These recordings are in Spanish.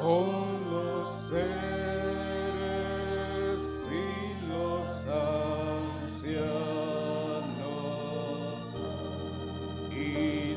con y los ancianos. Y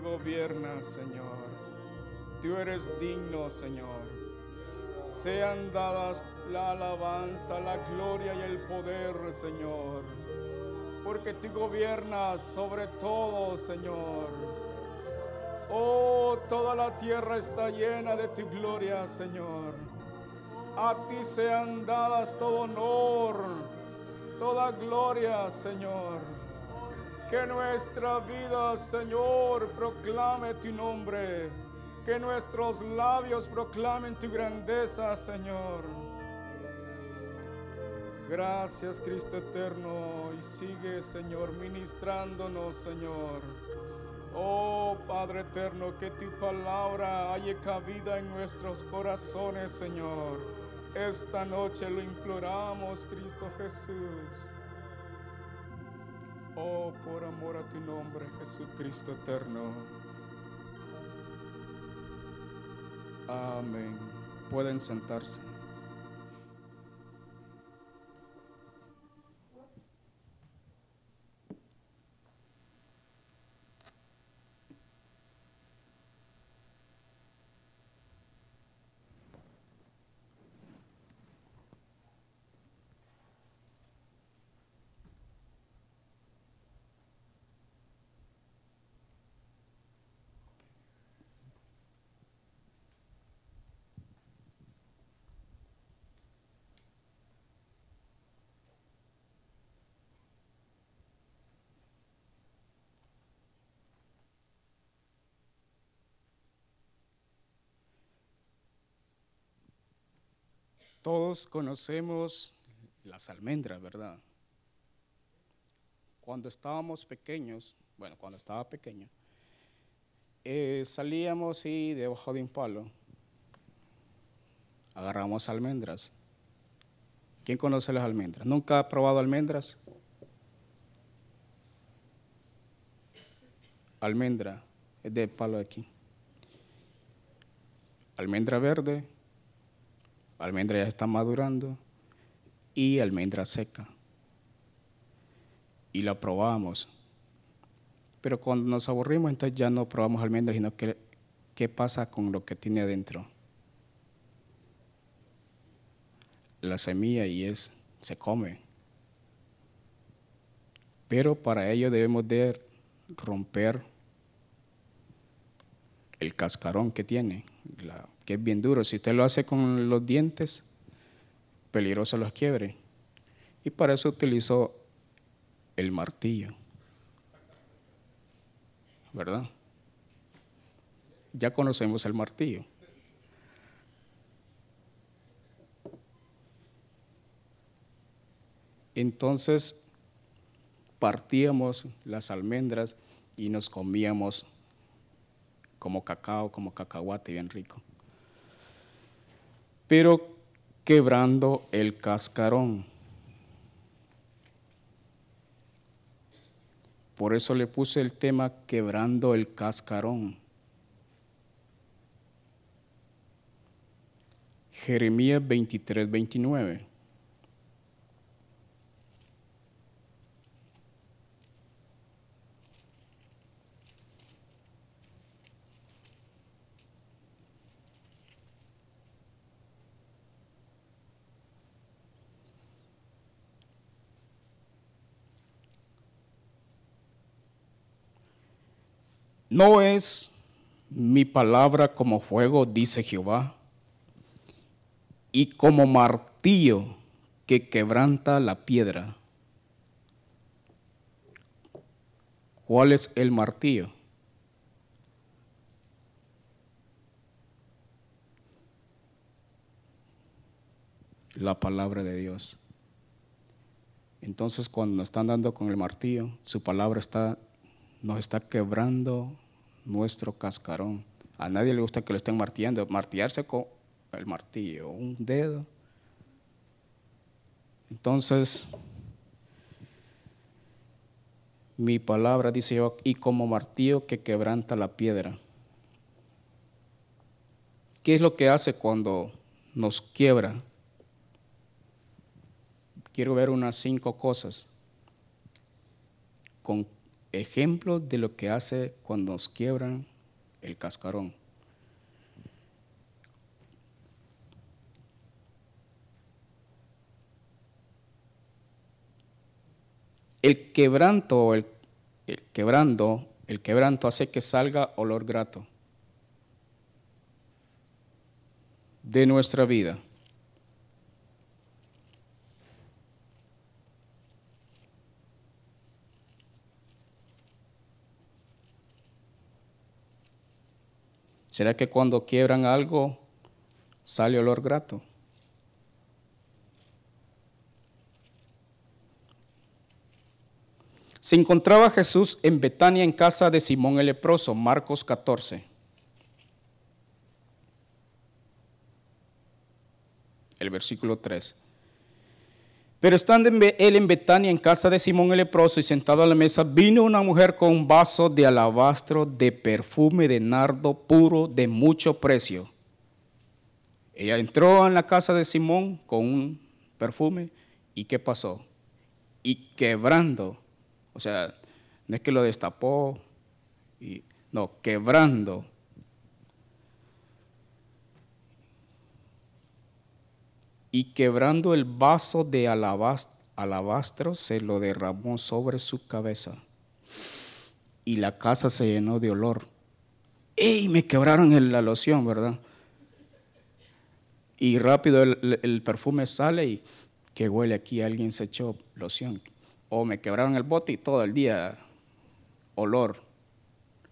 tú gobiernas, Señor. Tú eres digno, Señor. Sean dadas la alabanza, la gloria y el poder, Señor. Porque tú gobiernas sobre todo, Señor. Oh, toda la tierra está llena de tu gloria, Señor. A ti sean dadas todo honor, toda gloria, Señor. Que nuestra vida, Señor, proclame tu nombre. Que nuestros labios proclamen tu grandeza, Señor. Gracias, Cristo eterno. Y sigue, Señor, ministrándonos, Señor. Oh Padre eterno, que tu palabra haya cabida en nuestros corazones, Señor. Esta noche lo imploramos, Cristo Jesús. Oh, por amor a tu nombre, Jesucristo eterno. Amén. Pueden sentarse. Todos conocemos las almendras, ¿verdad? Cuando estábamos pequeños, bueno, cuando estaba pequeño, eh, salíamos y debajo de un palo agarramos almendras. ¿Quién conoce las almendras? ¿Nunca ha probado almendras? almendra, es de palo aquí. Almendra verde, almendra ya está madurando y almendra seca. Y la probamos. Pero cuando nos aburrimos, entonces ya no probamos almendra, sino que qué pasa con lo que tiene adentro. La semilla y es, se come. Pero para ello debemos de romper el cascarón que tiene, que es bien duro. Si usted lo hace con los dientes, peligroso los quiebre. Y para eso utilizó el martillo. ¿Verdad? Ya conocemos el martillo. Entonces partíamos las almendras y nos comíamos como cacao, como cacahuate bien rico. Pero quebrando el cascarón. Por eso le puse el tema quebrando el cascarón. Jeremías 23, 29. No es mi palabra como fuego, dice Jehová, y como martillo que quebranta la piedra. ¿Cuál es el martillo? La palabra de Dios. Entonces cuando nos están dando con el martillo, su palabra está nos está quebrando nuestro cascarón. A nadie le gusta que lo estén martillando. Martillarse con el martillo, un dedo. Entonces, mi palabra dice yo, y como martillo que quebranta la piedra. ¿Qué es lo que hace cuando nos quiebra? Quiero ver unas cinco cosas. Con ejemplo de lo que hace cuando nos quiebran el cascarón. El quebranto, el, el quebrando, el quebranto hace que salga olor grato de nuestra vida. ¿Será que cuando quiebran algo sale olor grato? Se encontraba Jesús en Betania en casa de Simón el leproso, Marcos 14. El versículo 3. Pero estando él en Betania, en casa de Simón el leproso, y sentado a la mesa, vino una mujer con un vaso de alabastro de perfume de nardo puro de mucho precio. Ella entró en la casa de Simón con un perfume, ¿y qué pasó? Y quebrando, o sea, no es que lo destapó, y, no, quebrando y quebrando el vaso de alabastro se lo derramó sobre su cabeza. Y la casa se llenó de olor. ¡Ey! Me quebraron la loción, ¿verdad? Y rápido el, perfume sale y que huele aquí, alguien se echó loción. O me quebraron el bote y todo el día olor.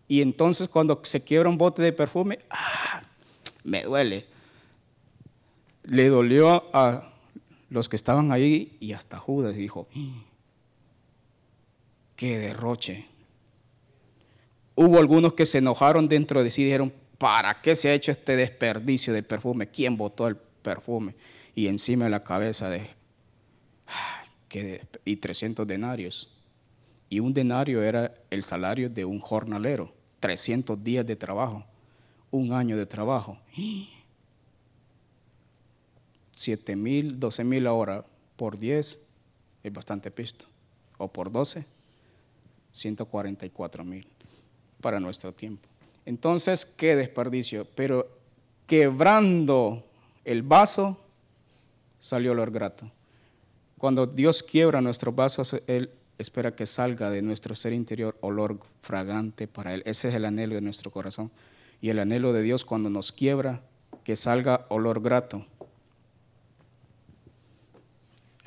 Y entonces cuando se quiebra un bote de perfume, ¡ah! me duele le dolió a los que estaban ahí y hasta Judas dijo, qué derroche. Hubo algunos que se enojaron dentro de sí y dijeron, ¿para qué se ha hecho este desperdicio de perfume? ¿Quién botó el perfume? Y encima de la cabeza de, y 300 denarios. Y un denario era el salario de un jornalero, 300 días de trabajo, un año de trabajo. 7 mil, 12 mil ahora por 10 es bastante pisto. O por 12, 144 mil para nuestro tiempo. Entonces, qué desperdicio. Pero quebrando el vaso, salió olor grato. Cuando Dios quiebra nuestros vasos, Él espera que salga de nuestro ser interior olor fragante para Él. Ese es el anhelo de nuestro corazón. Y el anhelo de Dios cuando nos quiebra, que salga olor grato.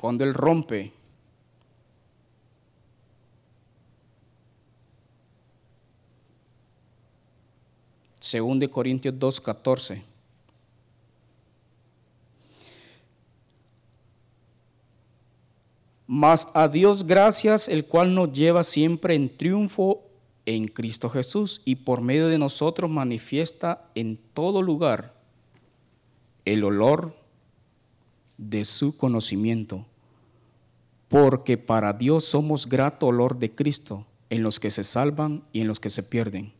Cuando Él rompe, según de Corintios 2.14. Mas a Dios gracias, el cual nos lleva siempre en triunfo en Cristo Jesús y por medio de nosotros manifiesta en todo lugar el olor de su conocimiento, porque para Dios somos grato olor de Cristo en los que se salvan y en los que se pierden.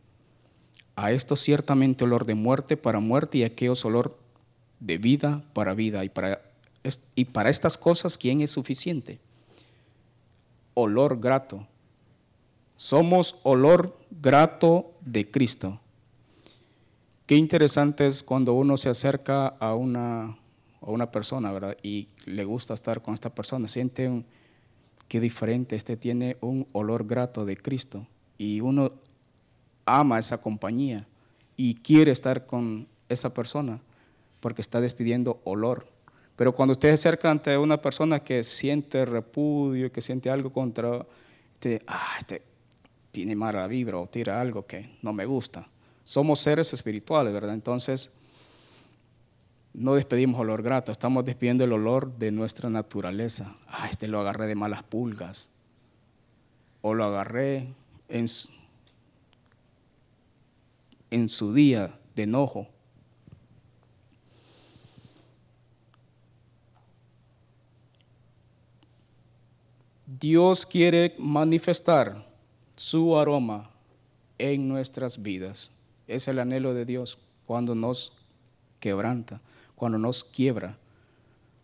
A esto ciertamente olor de muerte para muerte y aquellos olor de vida para vida. Y para, y para estas cosas, ¿quién es suficiente? olor grato. Somos olor grato de Cristo. Qué interesante es cuando uno se acerca a una, a una persona, ¿verdad? Y le gusta estar con esta persona, siente un, qué diferente, este tiene un olor grato de Cristo. Y uno ama esa compañía y quiere estar con esa persona porque está despidiendo olor. Pero cuando usted se acerca ante una persona que siente repudio, que siente algo contra, este, ah, este tiene mala vibra o tira algo que no me gusta. Somos seres espirituales, ¿verdad? Entonces, no despedimos olor grato, estamos despidiendo el olor de nuestra naturaleza. Ah, este lo agarré de malas pulgas. O lo agarré en, en su día de enojo. Dios quiere manifestar su aroma en nuestras vidas. Es el anhelo de Dios cuando nos quebranta, cuando nos quiebra.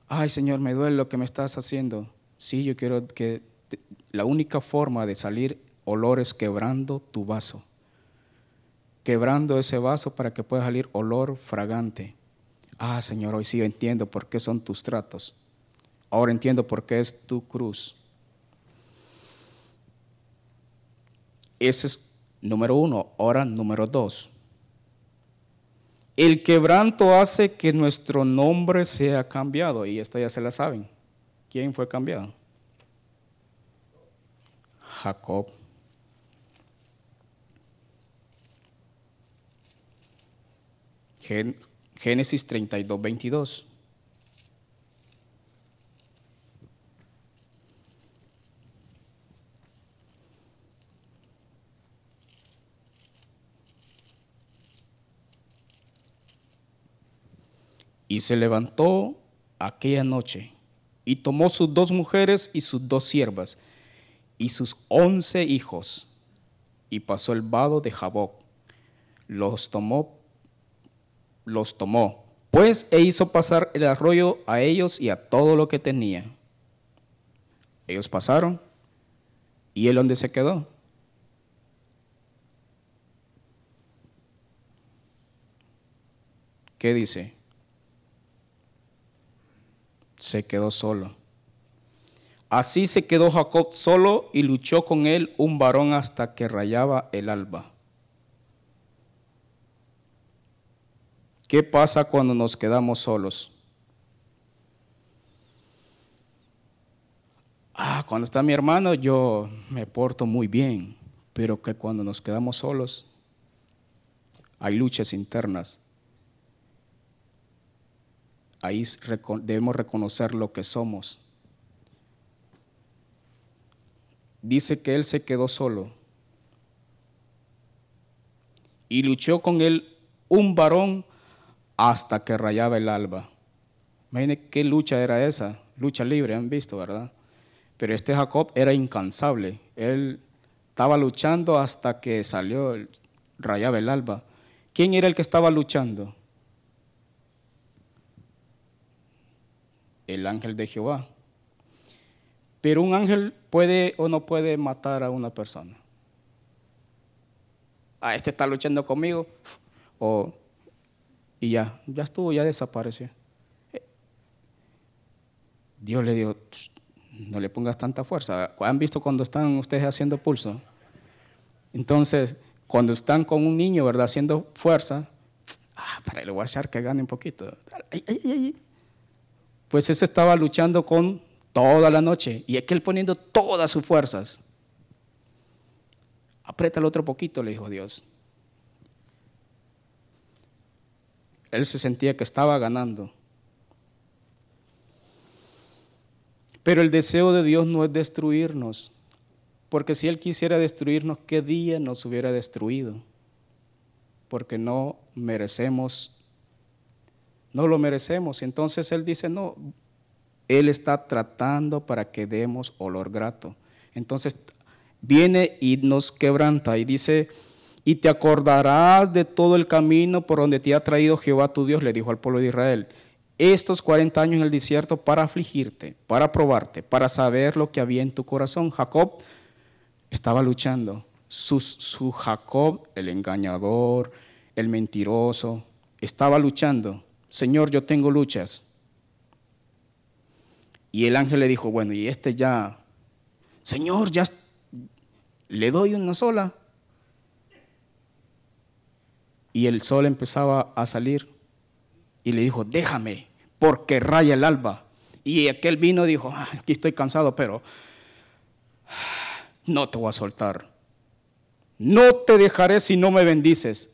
Ay, Señor, me duele lo que me estás haciendo. Sí, yo quiero que la única forma de salir olor es quebrando tu vaso. Quebrando ese vaso para que pueda salir olor fragante. Ah, Señor, hoy sí entiendo por qué son tus tratos. Ahora entiendo por qué es tu cruz. Ese es número uno. Ahora, número dos. El quebranto hace que nuestro nombre sea cambiado. Y esta ya se la saben. ¿Quién fue cambiado? Jacob. Génesis 32, 22. Y se levantó aquella noche y tomó sus dos mujeres y sus dos siervas y sus once hijos y pasó el vado de Jaboc. Los tomó, los tomó, pues e hizo pasar el arroyo a ellos y a todo lo que tenía. Ellos pasaron y él donde se quedó. ¿Qué dice? Se quedó solo. Así se quedó Jacob solo y luchó con él un varón hasta que rayaba el alba. ¿Qué pasa cuando nos quedamos solos? Ah, cuando está mi hermano yo me porto muy bien, pero que cuando nos quedamos solos hay luchas internas ahí debemos reconocer lo que somos. Dice que él se quedó solo y luchó con él un varón hasta que rayaba el alba. Imaginen qué lucha era esa, lucha libre, han visto, ¿verdad? Pero este Jacob era incansable, él estaba luchando hasta que salió, rayaba el alba. ¿Quién era el que estaba luchando? El ángel de Jehová. Pero un ángel puede o no puede matar a una persona. Ah, este está luchando conmigo. O, y ya, ya estuvo, ya desapareció. Dios le dijo, no le pongas tanta fuerza. ¿Han visto cuando están ustedes haciendo pulso? Entonces, cuando están con un niño, ¿verdad? Haciendo fuerza, ah, para le voy a echar que gane un poquito. Pues ese estaba luchando con toda la noche y aquel poniendo todas sus fuerzas. Apriétalo otro poquito, le dijo Dios. Él se sentía que estaba ganando. Pero el deseo de Dios no es destruirnos, porque si Él quisiera destruirnos, ¿qué día nos hubiera destruido? Porque no merecemos, no lo merecemos. Entonces Él dice, no, Él está tratando para que demos olor grato. Entonces viene y nos quebranta y dice, y te acordarás de todo el camino por donde te ha traído Jehová tu Dios, le dijo al pueblo de Israel estos 40 años en el desierto para afligirte, para probarte, para saber lo que había en tu corazón. Jacob estaba luchando. Su, Jacob, el engañador, el mentiroso, estaba luchando. Señor, yo tengo luchas. Y el ángel le dijo, bueno, y este ya, Señor, ya le doy una sola. Y el sol empezaba a salir y le dijo, déjame, porque raya el alba. Y aquel vino y dijo, ah, aquí estoy cansado, pero no te voy a soltar. No te dejaré si no me bendices.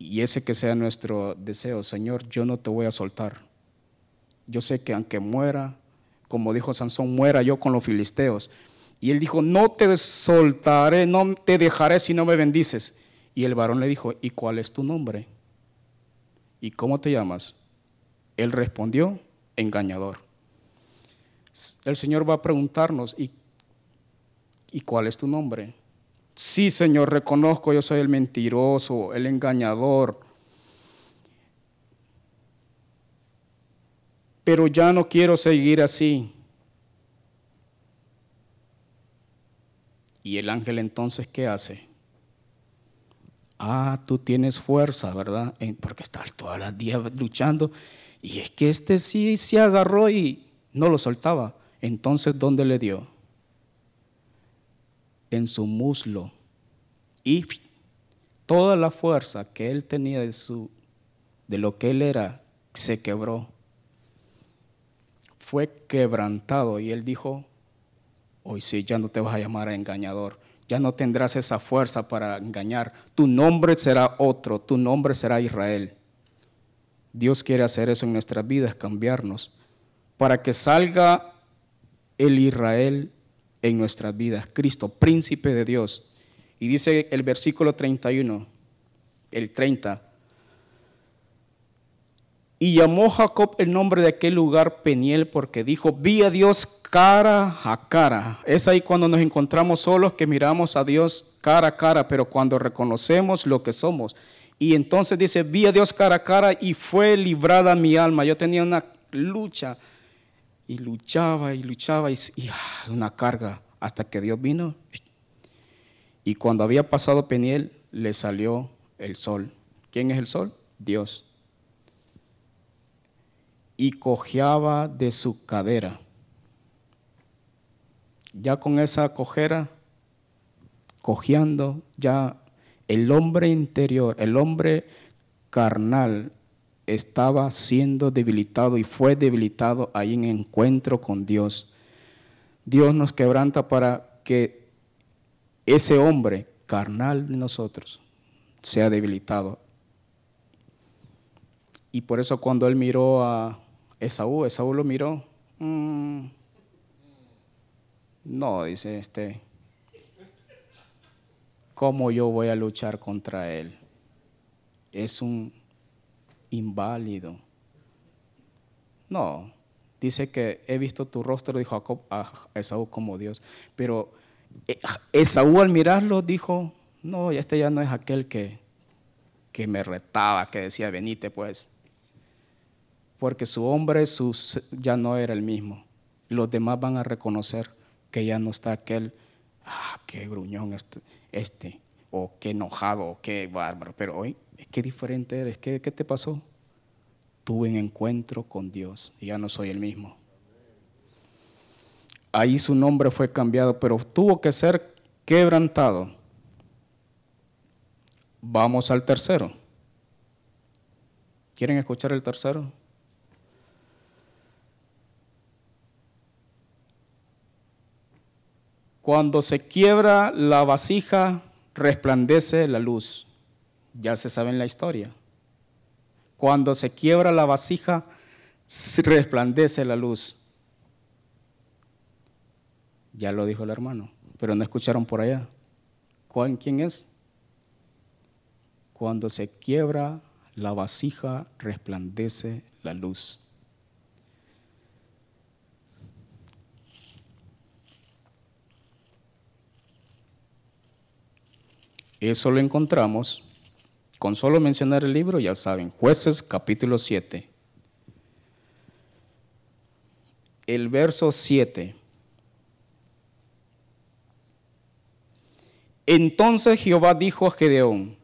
Y ese que sea nuestro deseo, Señor, yo no te voy a soltar. Yo sé que aunque muera, como dijo Sansón, muera yo con los filisteos. Y él dijo, no te soltaré, no te dejaré si no me bendices. Y el varón le dijo, ¿y cuál es tu nombre? ¿y cómo te llamas? Él respondió, engañador. El Señor va a preguntarnos, ¿y, ¿y cuál es tu nombre? Sí, Señor, reconozco, yo soy el mentiroso, el engañador. Pero ya no quiero seguir así. Y el ángel entonces, ¿qué hace? ah, tú tienes fuerza, ¿verdad? Porque estás todas las días luchando. Y es que este sí se agarró y no lo soltaba. Entonces, ¿dónde le dio? En su muslo. Y toda la fuerza que él tenía de, su, de lo que él era se quebró. Fue quebrantado y él dijo, hoy sí, ya no te vas a llamar engañador ya no tendrás esa fuerza para engañar. Tu nombre será otro, tu nombre será Israel. Dios quiere hacer eso en nuestras vidas, cambiarnos, para que salga el Israel en nuestras vidas, Cristo, príncipe de Dios. Y dice el versículo 31, el 30, y llamó Jacob el nombre de aquel lugar Peniel porque dijo, vi a Dios cara a cara. Es ahí cuando nos encontramos solos que miramos a Dios cara a cara, pero cuando reconocemos lo que somos. Y entonces dice, vi a Dios cara a cara y fue librada mi alma. Yo tenía una lucha y luchaba y luchaba y, ah, una carga hasta que Dios vino. Y cuando había pasado Peniel, le salió el sol. ¿Quién es el sol? Dios y cojeaba de su cadera. Ya con esa cojera, cojeando, ya el hombre interior, el hombre carnal, estaba siendo debilitado y fue debilitado ahí en encuentro con Dios. Dios nos quebranta para que ese hombre carnal de nosotros sea debilitado. Y por eso cuando él miró a Esaú, Esaú lo miró. Mm, no, dice este. ¿Cómo yo voy a luchar contra él? Es un inválido. No, dice que he visto tu rostro, dijo Jacob a Esaú como Dios, pero E, Esaú al mirarlo dijo, no, este ya no es aquel que, que me retaba, que decía, venite pues. Porque su hombre ya no era el mismo. Los demás van a reconocer que ya no está aquel, ah, qué gruñón este, este o qué enojado, o qué bárbaro. Pero hoy, qué diferente eres, ¿Qué, qué te pasó? Tuve un encuentro con Dios y ya no soy el mismo. Ahí su nombre fue cambiado, pero tuvo que ser quebrantado. Vamos al tercero. ¿Quieren escuchar el tercero? Cuando se quiebra la vasija, resplandece la luz. Ya se sabe en la historia. Cuando se quiebra la vasija, resplandece la luz. Ya lo dijo el hermano, pero no escucharon por allá. ¿Quién es? Cuando se quiebra la vasija, resplandece la luz. Eso lo encontramos, con solo mencionar el libro, ya saben, jueces capítulo 7. El verso 7. Entonces Jehová dijo a Gedeón,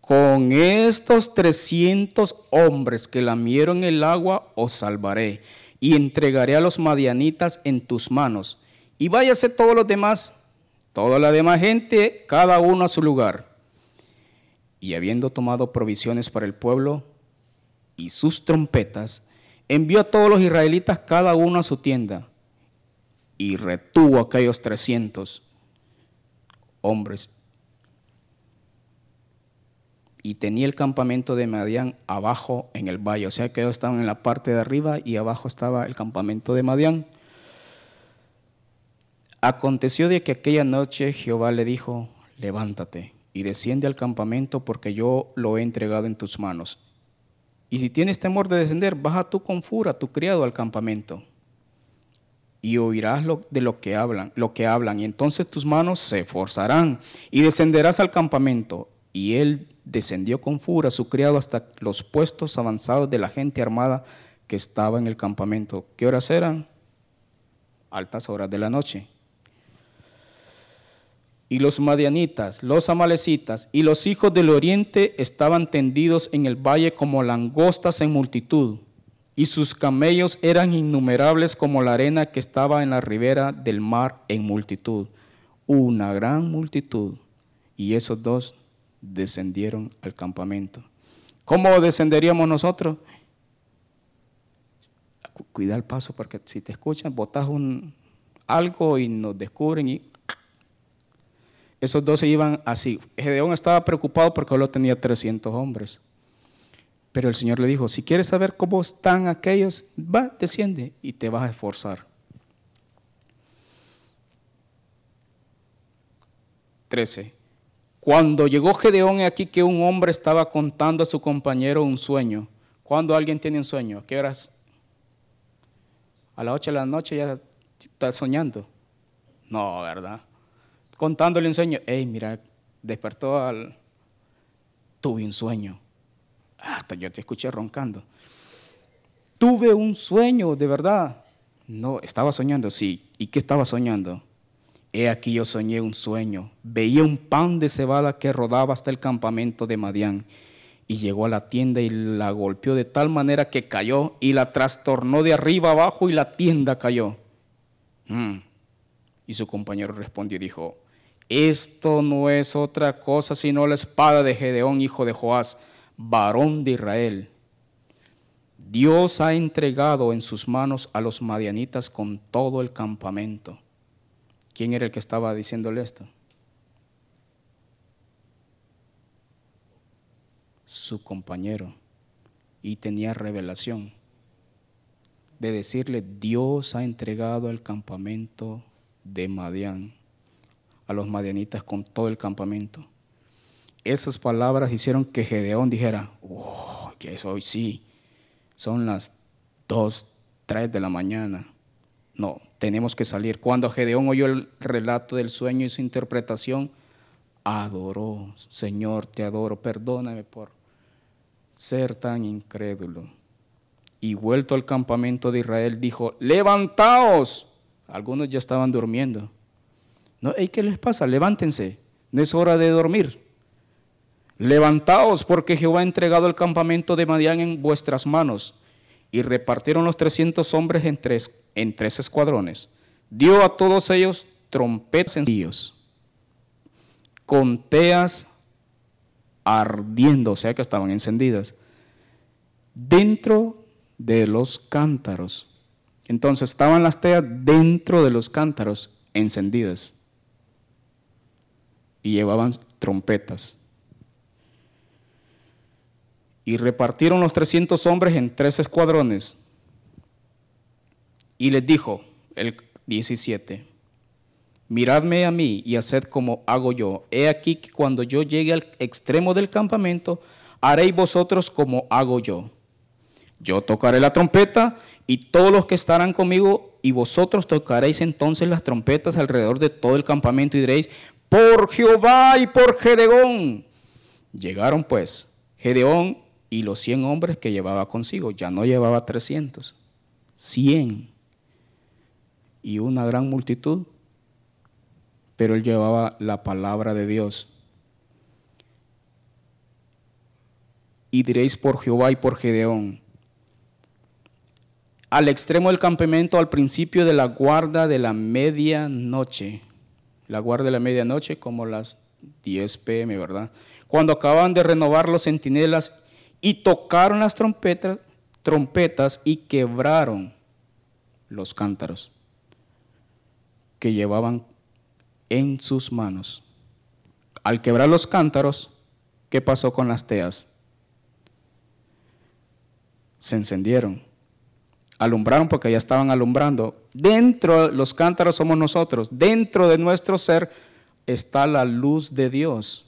con estos trescientos hombres que lamieron el agua os salvaré y entregaré a los madianitas en tus manos. Y váyase todos los demás toda la demás gente, cada uno a su lugar. Y habiendo tomado provisiones para el pueblo y sus trompetas, envió a todos los israelitas cada uno a su tienda y retuvo a aquellos trescientos hombres. Y tenía el campamento de Madián abajo en el valle, o sea que ellos estaban en la parte de arriba y abajo estaba el campamento de Madián. Aconteció de que aquella noche Jehová le dijo, levántate y desciende al campamento porque yo lo he entregado en tus manos. Y si tienes temor de descender, baja tú con fura, tu criado, al campamento. Y oirás lo, de lo que hablan, lo que hablan, y entonces tus manos se esforzarán y descenderás al campamento. Y él descendió con fura, su criado, hasta los puestos avanzados de la gente armada que estaba en el campamento. ¿Qué horas eran? Altas horas de la noche y los madianitas, los amalecitas y los hijos del oriente estaban tendidos en el valle como langostas en multitud, y sus camellos eran innumerables como la arena que estaba en la ribera del mar en multitud, una gran multitud. Y esos dos descendieron al campamento. ¿Cómo descenderíamos nosotros? Cuida el paso porque si te escuchan, botas un, algo y nos descubren y esos dos se iban así. Gedeón estaba preocupado porque solo tenía 300 hombres. Pero el Señor le dijo, si quieres saber cómo están aquellos, va, desciende y te vas a esforzar. 13. Cuando llegó Gedeón aquí que un hombre estaba contando a su compañero un sueño. Cuando alguien tiene un sueño, ¿a qué horas? A las 8 de la noche ya está soñando. No, ¿verdad? Contándole un sueño. Hey, mira, despertó al. Tuve un sueño. Hasta yo te escuché roncando. Tuve un sueño, de verdad. No, estaba soñando, sí. ¿Y qué estaba soñando? He aquí yo soñé un sueño. Veía un pan de cebada que rodaba hasta el campamento de Madián. Y llegó a la tienda y la golpeó de tal manera que cayó y la trastornó de arriba abajo y la tienda cayó. Mm. Y su compañero respondió y dijo, esto no es otra cosa sino la espada de Gedeón, hijo de Joás, varón de Israel. Dios ha entregado en sus manos a los madianitas con todo el campamento. ¿Quién era el que estaba diciéndole esto? Su compañero. Y tenía revelación de decirle, Dios ha entregado el campamento de Madián a los madianitas con todo el campamento. Esas palabras hicieron que Gedeón dijera, oh, que hoy sí, son las dos, tres de la mañana. No, tenemos que salir. Cuando Gedeón oyó el relato del sueño y su interpretación, adoró, Señor, te adoro, perdóname por ser tan incrédulo. Y vuelto al campamento de Israel, dijo, levantaos. Algunos ya estaban durmiendo. No, ¿qué les pasa? Levántense, no es hora de dormir. Levantaos, porque Jehová ha entregado el campamento de Madián en vuestras manos. Y repartieron los trescientos hombres en tres, en tres escuadrones. Dio a todos ellos trompetas Dios con teas ardiendo, o sea que estaban encendidas, dentro de los cántaros. Entonces estaban las teas dentro de los cántaros encendidas y llevaban trompetas. Y repartieron los 300 hombres en tres escuadrones. Y les dijo, el 17, miradme a mí y haced como hago yo. He aquí que cuando yo llegue al extremo del campamento, haréis vosotros como hago yo. Yo tocaré la trompeta y todos los que estarán conmigo y vosotros tocaréis entonces las trompetas alrededor de todo el campamento y diréis, por Jehová y por Gedeón. Llegaron pues Gedeón y los cien hombres que llevaba consigo, ya no llevaba trescientos, cien y una gran multitud pero él llevaba la palabra de Dios. Y diréis por Jehová y por Gedeón. Al extremo del campamento, al principio de la guarda de la medianoche. La guarda de la medianoche como las 10 pm, ¿verdad? Cuando acaban de renovar los centinelas y tocaron las trompetas, trompetas y quebraron los cántaros que llevaban en sus manos. Al quebrar los cántaros, ¿qué pasó con las teas? Se encendieron. Alumbraron porque ya estaban alumbrando. Dentro de los cántaros somos nosotros. Dentro de nuestro ser está la luz de Dios.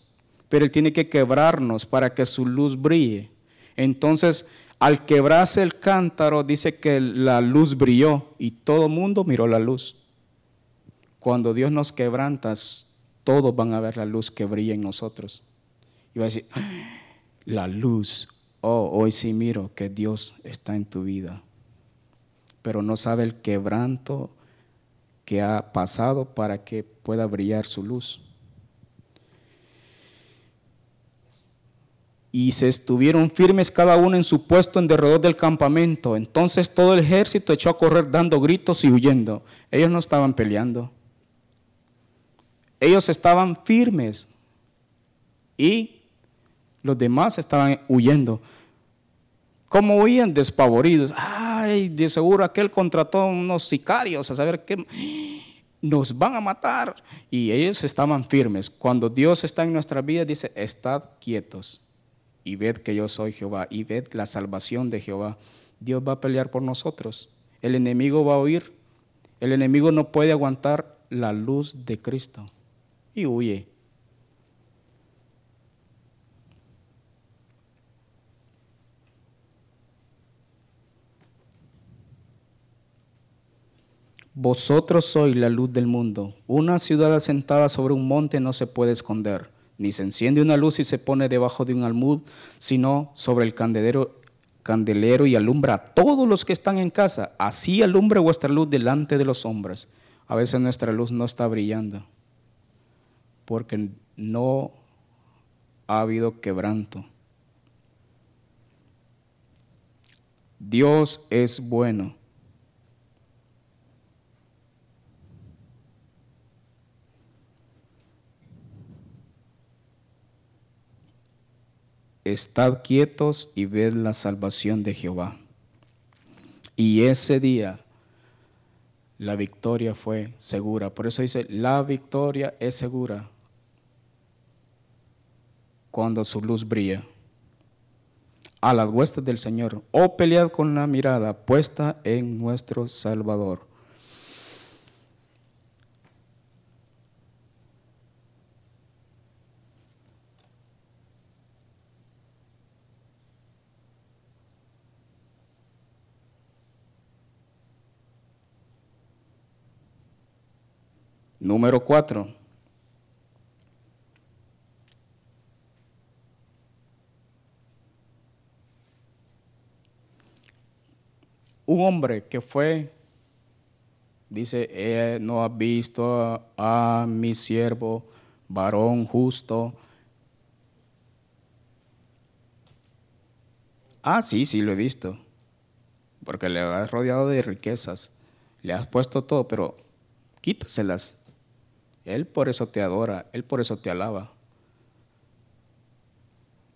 Pero Él tiene que quebrarnos para que su luz brille. Entonces, al quebrarse el cántaro, dice que la luz brilló y todo mundo miró la luz. Cuando Dios nos quebranta, todos van a ver la luz que brilla en nosotros. Y va a decir, la luz, oh, hoy sí miro que Dios está en tu vida. Pero no sabe el quebranto que ha pasado para que pueda brillar su luz. y se estuvieron firmes cada uno en su puesto en derredor del campamento. Entonces todo el ejército echó a correr dando gritos y huyendo. Ellos no estaban peleando. Ellos estaban firmes y los demás estaban huyendo. ¿Cómo huían? Despavoridos. De seguro aquel contrató unos sicarios a saber qué nos van a matar. Y ellos estaban firmes. Cuando Dios está en nuestra vida, dice, estad quietos y ved que yo soy Jehová y ved la salvación de Jehová. Dios va a pelear por nosotros. El enemigo va a huir. El enemigo no puede aguantar la luz de Cristo y huye. Vosotros sois la luz del mundo. Una ciudad asentada sobre un monte no se puede esconder, ni se enciende una luz y se pone debajo de un almud, sino sobre el candelero, candelero y alumbra a todos los que están en casa. Así alumbre vuestra luz delante de los hombres. A veces nuestra luz no está brillando porque no ha habido quebranto. Dios es bueno. Estad quietos y ved la salvación de Jehová. Y ese día la victoria fue segura. Por eso dice, la victoria es segura cuando su luz brilla. A las huestes del Señor, o oh, pelead con la mirada puesta en nuestro Salvador. Número cuatro. Un hombre que fue, dice, no ha visto a, a mi siervo, varón justo. Ah, sí, sí, lo he visto. Porque le has rodeado de riquezas. Le has puesto todo, pero quítaselas. Él por eso te adora, Él por eso te alaba.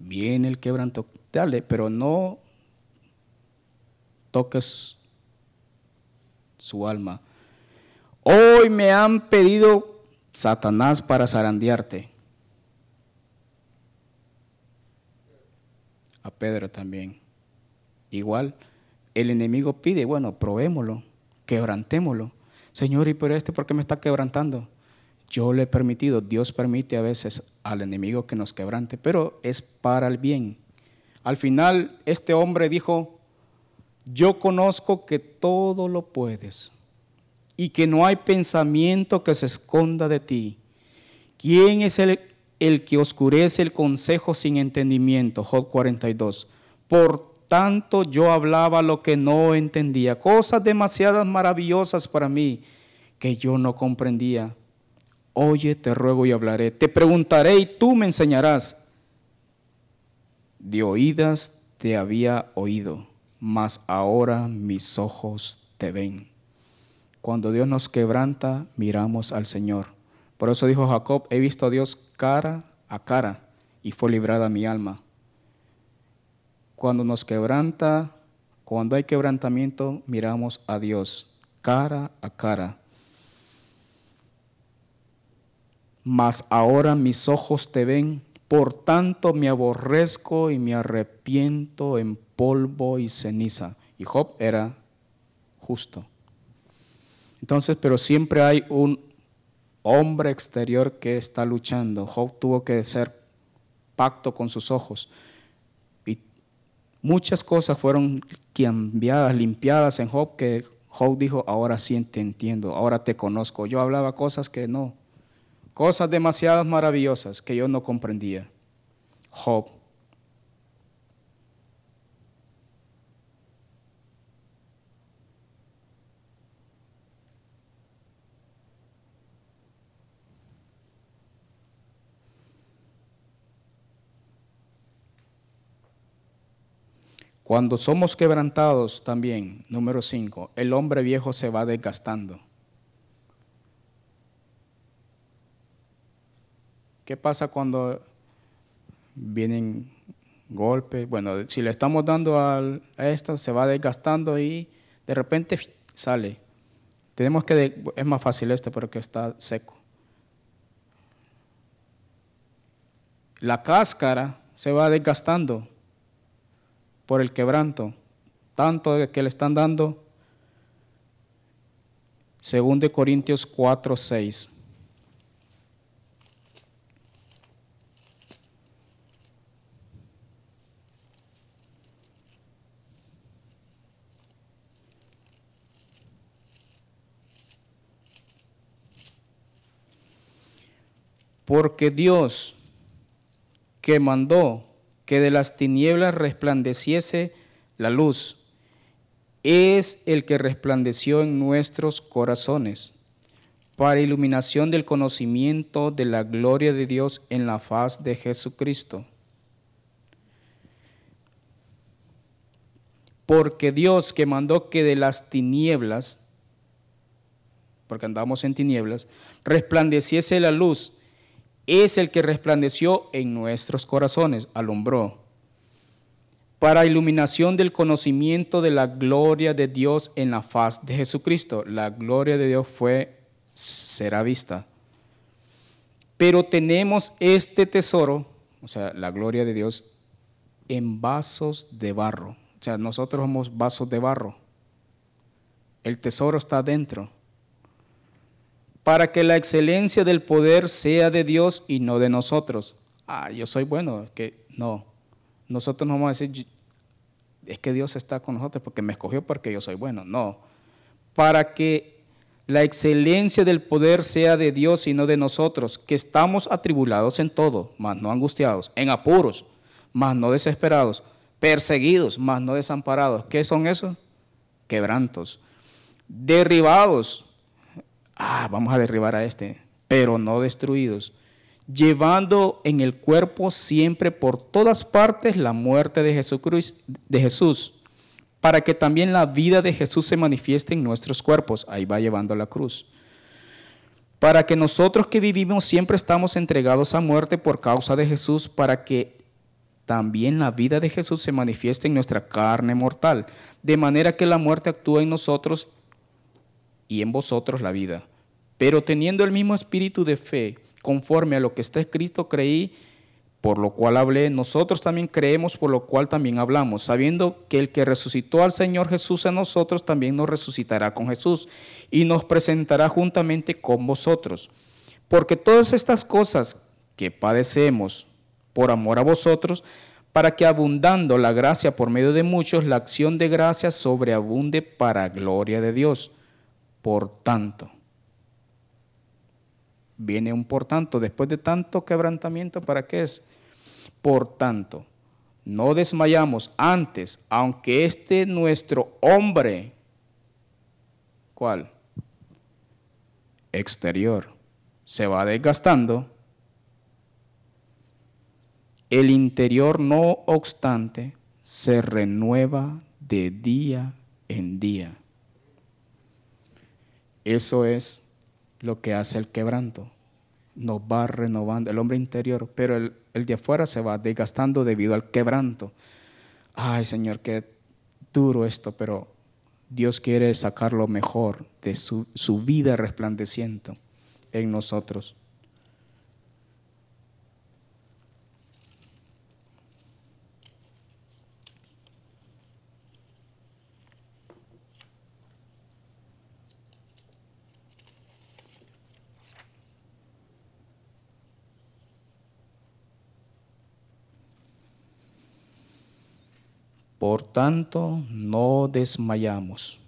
Viene el quebranto, dale, pero no toques su alma. Hoy me han pedido Satanás para zarandearte. A Pedro también. Igual, el enemigo pide, bueno, probémoslo, quebrantémoslo. Señor, ¿y por este por qué me está quebrantando? Yo le he permitido, Dios permite a veces al enemigo que nos quebrante, pero es para el bien. Al final, este hombre dijo, yo conozco que todo lo puedes y que no hay pensamiento que se esconda de ti. ¿Quién es el, el que oscurece el consejo sin entendimiento? Job 42. Por tanto yo hablaba lo que no entendía, cosas demasiadas maravillosas para mí que yo no comprendía. Oye, te ruego y hablaré, te preguntaré y tú me enseñarás. De oídas te había oído mas ahora mis ojos te ven. Cuando Dios nos quebranta, miramos al Señor. Por eso dijo Jacob, he visto a Dios cara a cara y fue librada mi alma. Cuando nos quebranta, cuando hay quebrantamiento, miramos a Dios cara a cara. Mas ahora mis ojos te ven, por tanto me aborrezco y me arrepiento en polvo y ceniza. Y Job era justo. Entonces, pero siempre hay un hombre exterior que está luchando. Job tuvo que hacer pacto con sus ojos. Y muchas cosas fueron cambiadas, limpiadas en Job, que Job dijo, ahora sí te entiendo, ahora te conozco. Yo hablaba cosas que no, cosas demasiadas maravillosas que yo no comprendía. Job Cuando somos quebrantados también, número 5, el hombre viejo se va desgastando. ¿Qué pasa cuando vienen golpes? Bueno, si le estamos dando a esto, se va desgastando y de repente sale. Tenemos que, es más fácil este porque está seco. La cáscara se va desgastando por el quebranto, tanto que le están dando. Según de Corintios 4, 6. Porque Dios que mandó que de las tinieblas resplandeciese la luz. Es el que resplandeció en nuestros corazones para iluminación del conocimiento de la gloria de Dios en la faz de Jesucristo. Porque Dios que mandó que de las tinieblas, porque andamos en tinieblas, resplandeciese la luz es el que resplandeció en nuestros corazones, alumbró, para iluminación del conocimiento de la gloria de Dios en la faz de Jesucristo. La gloria de Dios fue, será vista. Pero tenemos este tesoro, o sea, la gloria de Dios, en vasos de barro. O sea, nosotros somos vasos de barro. El tesoro está dentro para que la excelencia del poder sea de Dios y no de nosotros. Ah, yo soy bueno, que no. Nosotros no vamos a decir, es que Dios está con nosotros porque me escogió porque yo soy bueno. No. Para que la excelencia del poder sea de Dios y no de nosotros, que estamos atribulados en todo, mas no angustiados, en apuros, mas no desesperados, perseguidos, mas no desamparados. ¿Qué son esos? Quebrantos. Derribados. Ah, vamos a derribar a este, pero no destruidos. Llevando en el cuerpo siempre por todas partes la muerte de de Jesús para que también la vida de Jesús se manifieste en nuestros cuerpos. Ahí va llevando la cruz. Para que nosotros que vivimos siempre estamos entregados a muerte por causa de Jesús, para que también la vida de Jesús se manifieste en nuestra carne mortal, de manera que la muerte actúe en nosotros y en vosotros la vida. Pero teniendo el mismo espíritu de fe, conforme a lo que está escrito, creí por lo cual hablé, nosotros también creemos, por lo cual también hablamos, sabiendo que el que resucitó al Señor Jesús en nosotros también nos resucitará con Jesús y nos presentará juntamente con vosotros. Porque todas estas cosas que padecemos por amor a vosotros, para que abundando la gracia por medio de muchos, la acción de gracia sobreabunde para gloria de Dios. Por tanto, viene un por tanto, después de tanto quebrantamiento, ¿para qué es? Por tanto, no desmayamos antes, aunque este nuestro hombre, ¿cuál? Exterior, se va desgastando, el interior no obstante se renueva de día en día. Eso es lo que hace el quebranto. Nos va renovando el hombre interior, pero el, de afuera se va desgastando debido al quebranto. Ay, Señor, qué duro esto, pero Dios quiere sacar lo mejor de su, su vida resplandeciendo en nosotros. Por tanto, no desmayamos.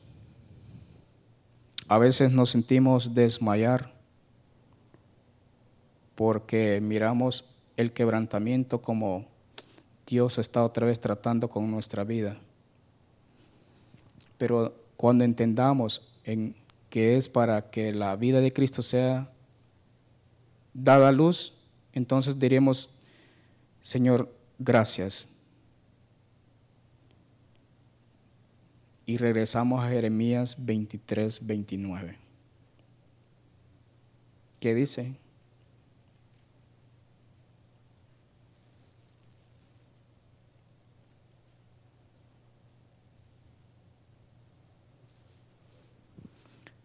A veces nos sentimos desmayar porque miramos el quebrantamiento como Dios está otra vez tratando con nuestra vida. Pero cuando entendamos en que es para que la vida de Cristo sea dada a luz, entonces diremos, Señor, gracias y regresamos a Jeremías 23, 29. ¿Qué dice?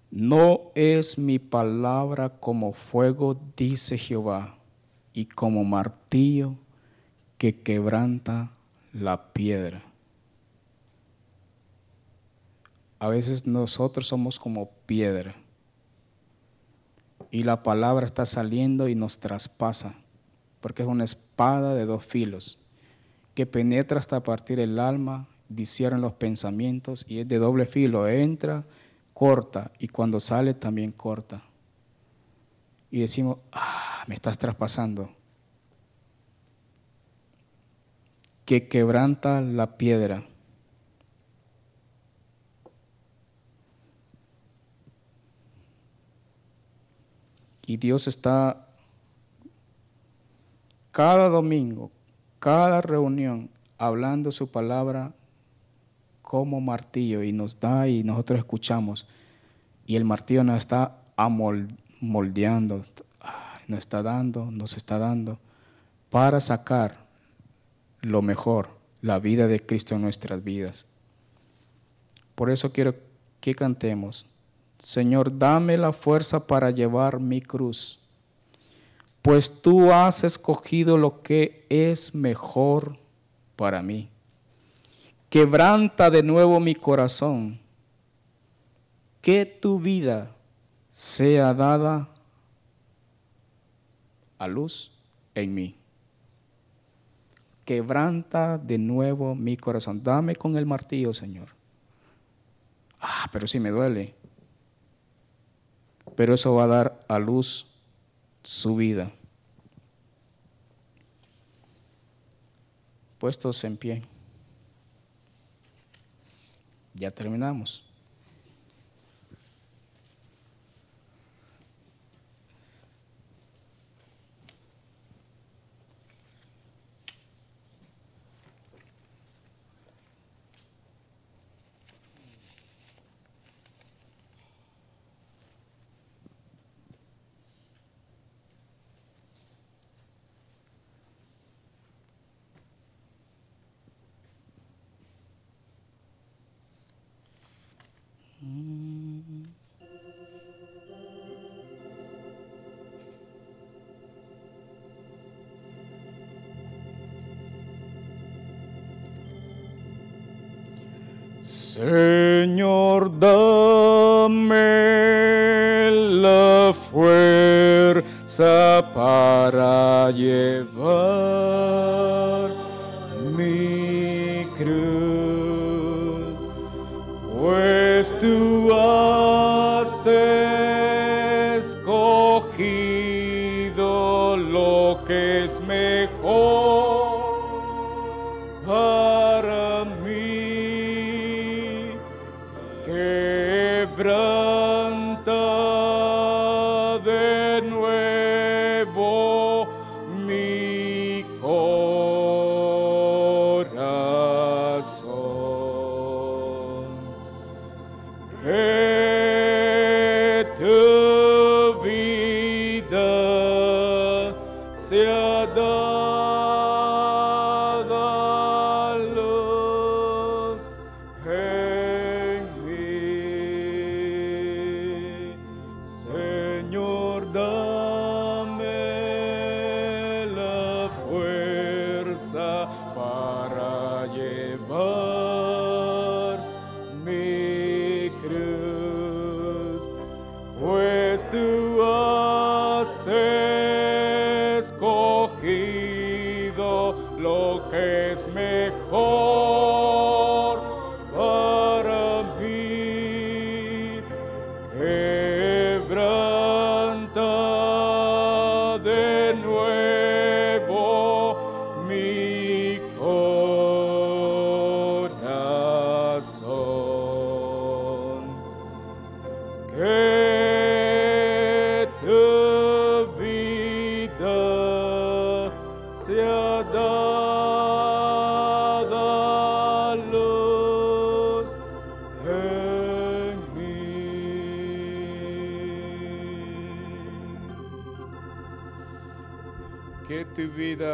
No es mi palabra como fuego, dice Jehová, y como martillo que quebranta la piedra. A veces nosotros somos como piedra y la palabra está saliendo y nos traspasa, porque es una espada de dos filos que penetra hasta partir el alma, disciernen los pensamientos y es de doble filo, entra, corta y cuando sale también corta. Y decimos, ah, me estás traspasando. Que quebranta la piedra Y Dios está cada domingo, cada reunión, hablando su palabra como martillo y nos da y nosotros escuchamos. Y el martillo nos está moldeando, nos está dando, nos está dando para sacar lo mejor, la vida de Cristo en nuestras vidas. Por eso quiero que cantemos. Señor, dame la fuerza para llevar mi cruz, pues tú has escogido lo que es mejor para mí. Quebranta de nuevo mi corazón, que tu vida sea dada a luz en mí. Quebranta de nuevo mi corazón. Dame con el martillo, Señor. Ah, pero si me duele. Pero eso va a dar a luz su vida. Puestos en pie. Ya terminamos. Señor, dame la fuerza para llevar mi cruz, pues tú has escogido lo que es mejor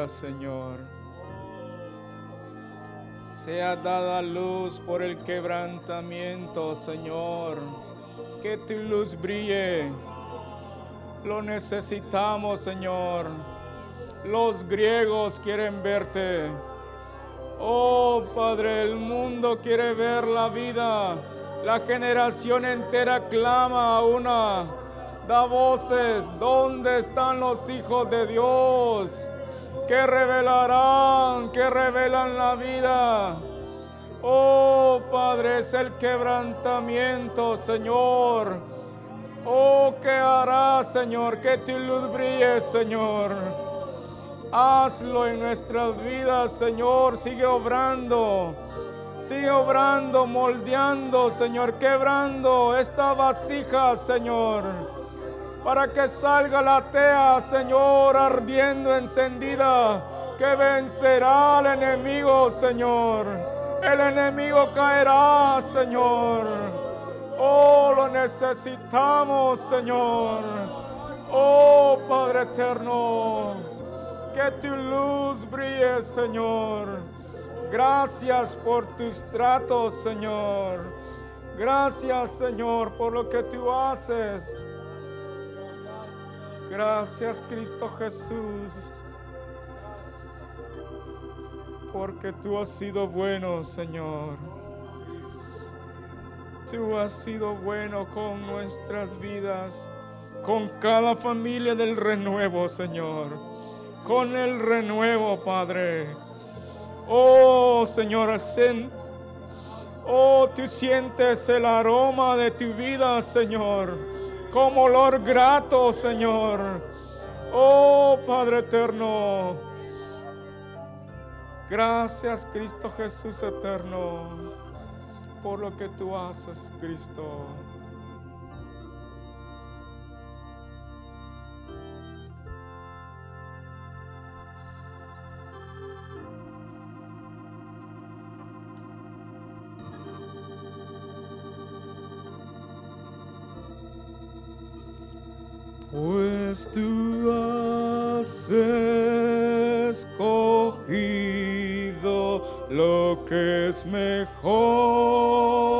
Señor, sea dada luz por el quebrantamiento, Señor. Que tu luz brille. Lo necesitamos, Señor. Los griegos quieren verte. Oh Padre, el mundo quiere ver la vida. La generación entera clama a una. Da voces. ¿Dónde están los hijos de Dios? Que revelarán, que revelan la vida. Oh Padre, es el quebrantamiento, Señor. Oh, ¿qué hará, Señor? Que tu luz brille, Señor. Hazlo en nuestras vidas, Señor. Sigue obrando. Sigue obrando, moldeando, Señor, quebrando esta vasija, Señor. Para que salga la tea, Señor, ardiendo, encendida. Que vencerá al enemigo, Señor. El enemigo caerá, Señor. Oh, lo necesitamos, Señor. Oh, Padre eterno. Que tu luz brille, Señor. Gracias por tus tratos, Señor. Gracias, Señor, por lo que tú haces. Gracias, Cristo Jesús. Porque tú has sido bueno, Señor. Tú has sido bueno con nuestras vidas, con cada familia del renuevo, Señor. Con el renuevo, Padre. Oh, Señor, oh, tú sientes el aroma de tu vida, Señor. Como olor grato, Señor. Oh Padre eterno. Gracias Cristo Jesús eterno por lo que tú haces, Cristo. Pues tú has escogido lo que es mejor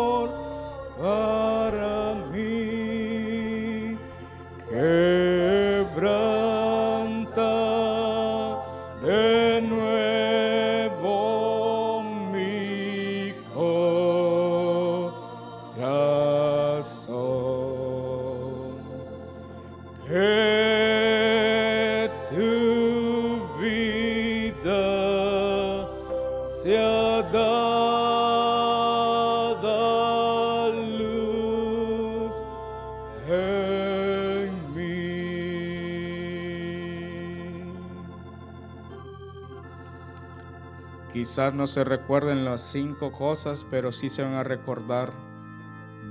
Quizás no se recuerden las cinco cosas, pero sí se van a recordar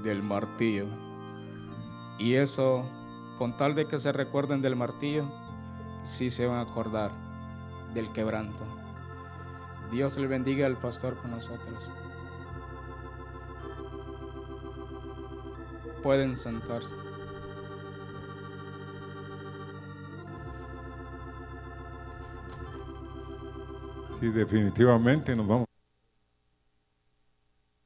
del martillo. Y eso, con tal de que se recuerden del martillo, sí se van a acordar del quebranto. Dios le bendiga al pastor con nosotros. Pueden sentarse. Sí, definitivamente nos vamos.